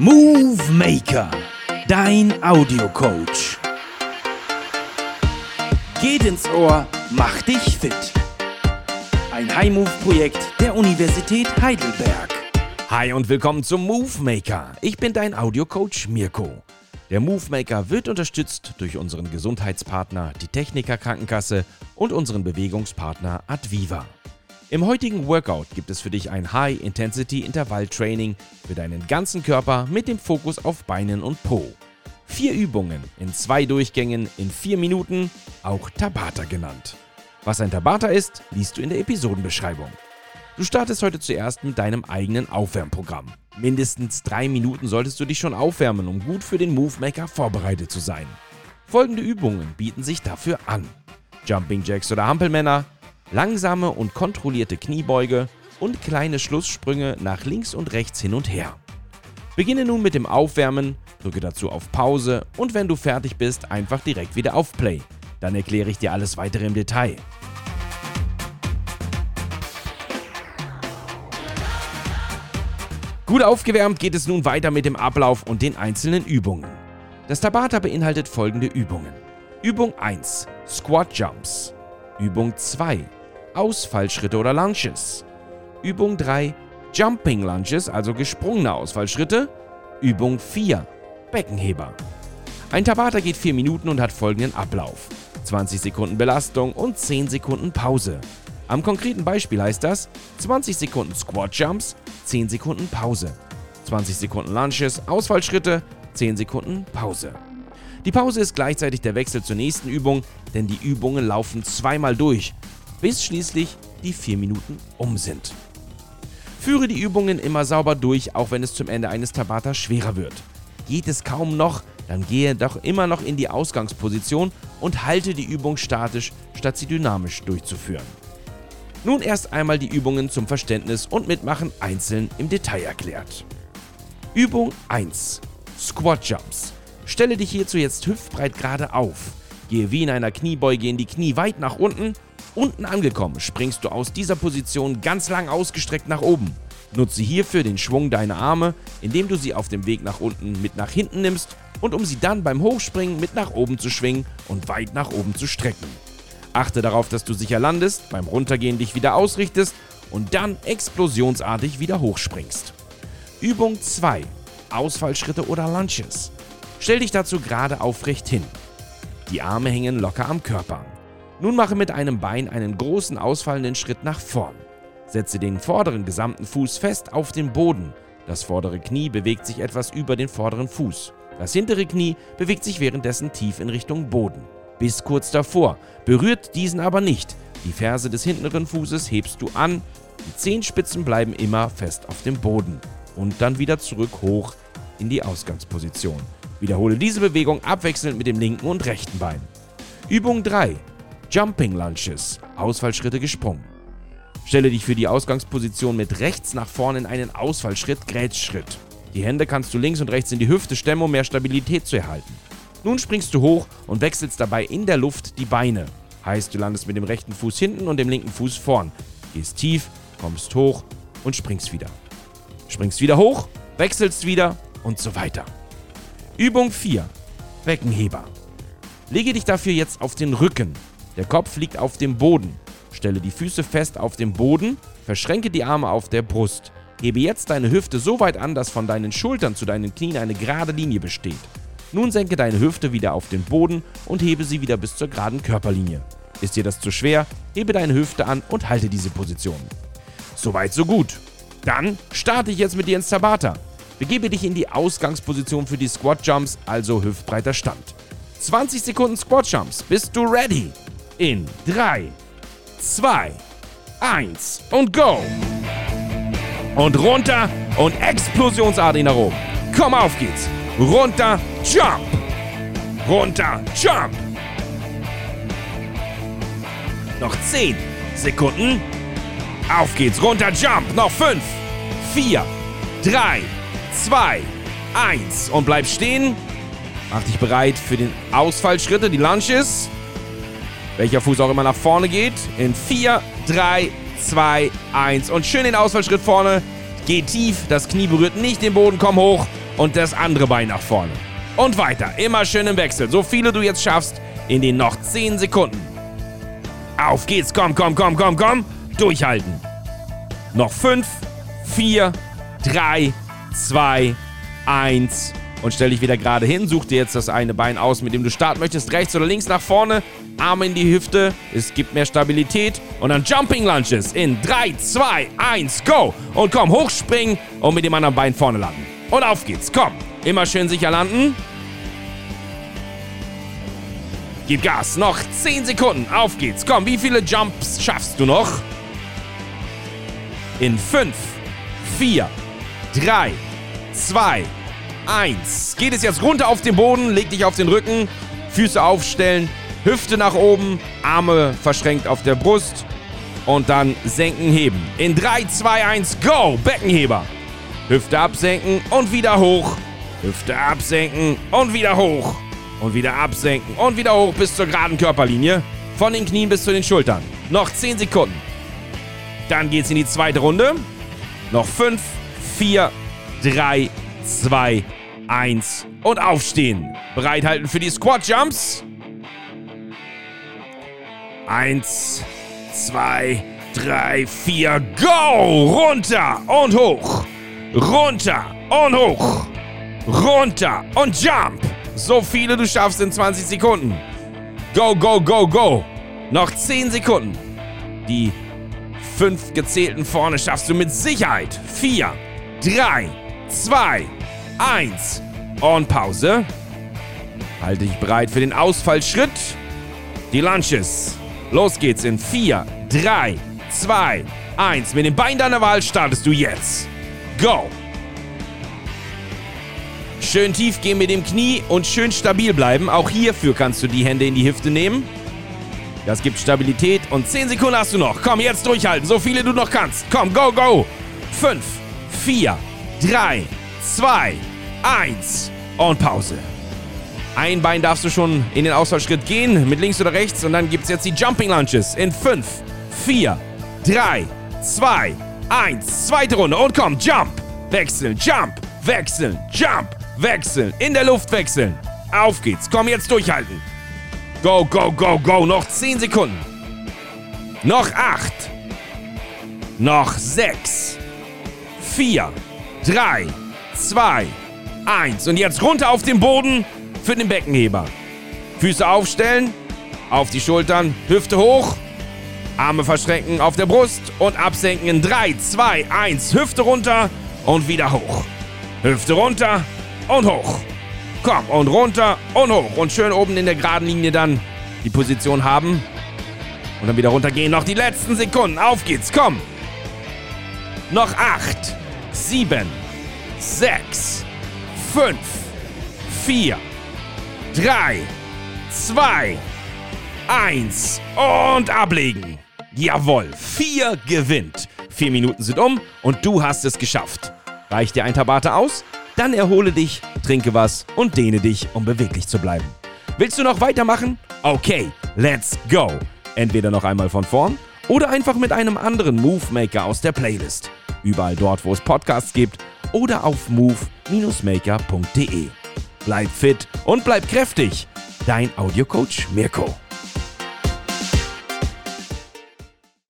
Movie Maker, dein Audiocoach. Geht ins Ohr, mach dich fit. Ein High-Move-Projekt der Universität Heidelberg. Hi und willkommen zum Movie Maker. Ich bin dein Audiocoach Mirko. Der Movie Maker wird unterstützt durch unseren Gesundheitspartner, die Techniker Krankenkasse und unseren Bewegungspartner Adviva. Im heutigen Workout gibt es für dich ein High-Intensity-Intervall-Training für deinen ganzen Körper mit dem Fokus auf Beinen und Po. Vier Übungen in zwei Durchgängen in vier Minuten, auch Tabata genannt. Was ein Tabata ist, liest du in der Episodenbeschreibung. Du startest heute zuerst mit deinem eigenen Aufwärmprogramm. Mindestens drei Minuten solltest du dich schon aufwärmen, um gut für den Movemaker vorbereitet zu sein. Folgende Übungen bieten sich dafür an. Jumping Jacks oder Hampelmänner, langsame und kontrollierte Kniebeuge und kleine Schlusssprünge nach links und rechts hin und her. Beginne nun mit dem Aufwärmen, drücke dazu auf Pause und wenn du fertig bist, einfach direkt wieder auf Play. Dann erkläre ich dir alles weitere im Detail. Gut aufgewärmt geht es nun weiter mit dem Ablauf und den einzelnen Übungen. Das Tabata beinhaltet folgende Übungen. Übung 1 Squat Jumps. Übung 2 Ausfallschritte oder Lunges. Übung 3 Jumping Lunges, also gesprungene Ausfallschritte. Übung 4 Beckenheber. Ein Tabata geht 4 Minuten und hat folgenden Ablauf. 20 Sekunden Belastung und 10 Sekunden Pause. Am konkreten Beispiel heißt das 20 Sekunden Squat Jumps, 10 Sekunden Pause. 20 Sekunden Lunges, Ausfallschritte, 10 Sekunden Pause. Die Pause ist gleichzeitig der Wechsel zur nächsten Übung, denn die Übungen laufen zweimal durch, bis schließlich die 4 Minuten um sind. Führe die Übungen immer sauber durch, auch wenn es zum Ende eines Tabata schwerer wird. Geht es kaum noch, dann gehe doch immer noch in die Ausgangsposition und halte die Übung statisch, statt sie dynamisch durchzuführen. Nun erst einmal die Übungen zum Verständnis und Mitmachen einzeln im Detail erklärt. Übung 1. Squat Jumps. Stelle dich hierzu jetzt hüftbreit gerade auf. Gehe wie in einer Kniebeuge in die Knie weit nach unten. Unten angekommen springst du aus dieser Position ganz lang ausgestreckt nach oben. Nutze hierfür den Schwung deiner Arme, indem du sie auf dem Weg nach unten mit nach hinten nimmst und um sie dann beim Hochspringen mit nach oben zu schwingen und weit nach oben zu strecken. Achte darauf, dass du sicher landest, beim Runtergehen dich wieder ausrichtest und dann explosionsartig wieder hochspringst. Übung 2. Ausfallschritte oder Lunches. Stell dich dazu gerade aufrecht hin. Die Arme hängen locker am Körper. Nun mache mit einem Bein einen großen ausfallenden Schritt nach vorn. Setze den vorderen gesamten Fuß fest auf den Boden. Das vordere Knie bewegt sich etwas über den vorderen Fuß. Das hintere Knie bewegt sich währenddessen tief in Richtung Boden bis kurz davor, berührt diesen aber nicht. Die Ferse des hinteren Fußes hebst du an, die Zehenspitzen bleiben immer fest auf dem Boden und dann wieder zurück hoch in die Ausgangsposition. Wiederhole diese Bewegung abwechselnd mit dem linken und rechten Bein. Übung 3. Jumping Lunges. Ausfallschritte gesprungen. Stelle dich für die Ausgangsposition mit rechts nach vorne in einen Ausfallschritt, Grätschschritt. Die Hände kannst du links und rechts in die Hüfte stemmen, um mehr Stabilität zu erhalten. Nun springst du hoch und wechselst dabei in der Luft die Beine. Heißt, du landest mit dem rechten Fuß hinten und dem linken Fuß vorn. Gehst tief, kommst hoch und springst wieder. Springst wieder hoch, wechselst wieder und so weiter. Übung 4. Beckenheber. Lege dich dafür jetzt auf den Rücken. Der Kopf liegt auf dem Boden. Stelle die Füße fest auf dem Boden, verschränke die Arme auf der Brust. Hebe jetzt deine Hüfte so weit an, dass von deinen Schultern zu deinen Knien eine gerade Linie besteht. Nun senke deine Hüfte wieder auf den Boden und hebe sie wieder bis zur geraden Körperlinie. Ist dir das zu schwer, hebe deine Hüfte an und halte diese Position. Soweit, so gut. Dann starte ich jetzt mit dir ins Tabata. Begebe dich in die Ausgangsposition für die Squat Jumps, also hüftbreiter Stand. 20 Sekunden Squat Jumps. Bist du ready? In 3, 2, 1 und go! Und runter und explosionsartig nach oben. Komm, auf geht's! runter, jump, runter, jump. Noch 10 Sekunden. Auf geht's, runter, jump. Noch 5, 4, 3, 2, 1. Und bleib stehen. Mach dich bereit für den Ausfallschritte, die Lunches. Welcher Fuß auch immer nach vorne geht. In 4, 3, 2, 1. Und schön den Ausfallschritt vorne. Geh tief, das Knie berührt nicht den Boden, komm hoch und das andere Bein nach vorne. Und weiter, immer schön im Wechsel. So viele du jetzt schaffst in den noch 10 Sekunden. Auf geht's, komm, komm, komm, komm, komm. Durchhalten. Noch 5, 4, 3, 2, 1. Und stell dich wieder gerade hin. Such dir jetzt das eine Bein aus, mit dem du starten möchtest. Rechts oder links nach vorne. Arme in die Hüfte. Es gibt mehr Stabilität. Und dann Jumping Lunges in 3, 2, 1, go. Und komm, hochspringen und mit dem anderen Bein vorne landen. Und auf geht's, komm. Immer schön sicher landen. Gib Gas. Noch 10 Sekunden. Auf geht's. Komm, wie viele Jumps schaffst du noch? In 5, 4, 3, 2, 1. Geht es jetzt runter auf den Boden, leg dich auf den Rücken, Füße aufstellen, Hüfte nach oben, Arme verschränkt auf der Brust und dann senken, heben. In 3, 2, 1, go! Beckenheber. Hüfte absenken und wieder hoch. Hüfte absenken und wieder hoch. Und wieder absenken und wieder hoch bis zur geraden Körperlinie. Von den Knien bis zu den Schultern. Noch 10 Sekunden. Dann geht's in die zweite Runde. Noch 5, 4, 3, 2, 1 und aufstehen. Bereithalten für die Squat Jumps. 1, 2, 3, 4, go! Runter und hoch. Runter und hoch. Runter und jump. So viele du schaffst in 20 Sekunden. Go, go, go, go. Noch 10 Sekunden. Die fünf gezählten vorne schaffst du mit Sicherheit. 4, 3, 2, 1 und Pause. Halte dich bereit für den Ausfallschritt. Die Lunches. Los geht's in 4, 3, 2, 1. Mit dem Bein deiner Wahl startest du jetzt. Go! Schön tief gehen mit dem Knie und schön stabil bleiben. Auch hierfür kannst du die Hände in die Hüfte nehmen. Das gibt Stabilität und 10 Sekunden hast du noch. Komm, jetzt durchhalten, so viele du noch kannst. Komm, go, go. 5, 4, 3, 2, 1 und Pause. Ein Bein darfst du schon in den Ausfallschritt gehen, mit links oder rechts. Und dann gibt es jetzt die Jumping Lunges in 5, 4, 3, 2, 1. Zweite Runde und komm, Jump, wechseln, Jump, wechseln, Jump, wechseln, in der Luft wechseln. Auf geht's, komm jetzt durchhalten. Go, go, go, go, noch 10 Sekunden. Noch 8. Noch 6. 4, 3, 2, 1. Und jetzt runter auf den Boden für den Beckenheber. Füße aufstellen, auf die Schultern, Hüfte hoch, Arme verschränken auf der Brust und absenken in 3, 2, 1. Hüfte runter und wieder hoch. Hüfte runter und hoch. Komm, und runter und hoch. Und schön oben in der geraden Linie dann die Position haben. Und dann wieder runtergehen. Noch die letzten Sekunden. Auf geht's, komm. Noch 8, 7, 6, 5, 4, 3, 2, 1 und ablegen. Jawohl, 4 gewinnt. 4 Minuten sind um und du hast es geschafft. Reicht dir ein Tabata aus? Dann erhole dich, trinke was und dehne dich, um beweglich zu bleiben. Willst du noch weitermachen? Okay, let's go. Entweder noch einmal von vorn oder einfach mit einem anderen Movemaker aus der Playlist. Überall dort, wo es Podcasts gibt oder auf move-maker.de. Bleib fit und bleib kräftig. Dein Audiocoach Mirko.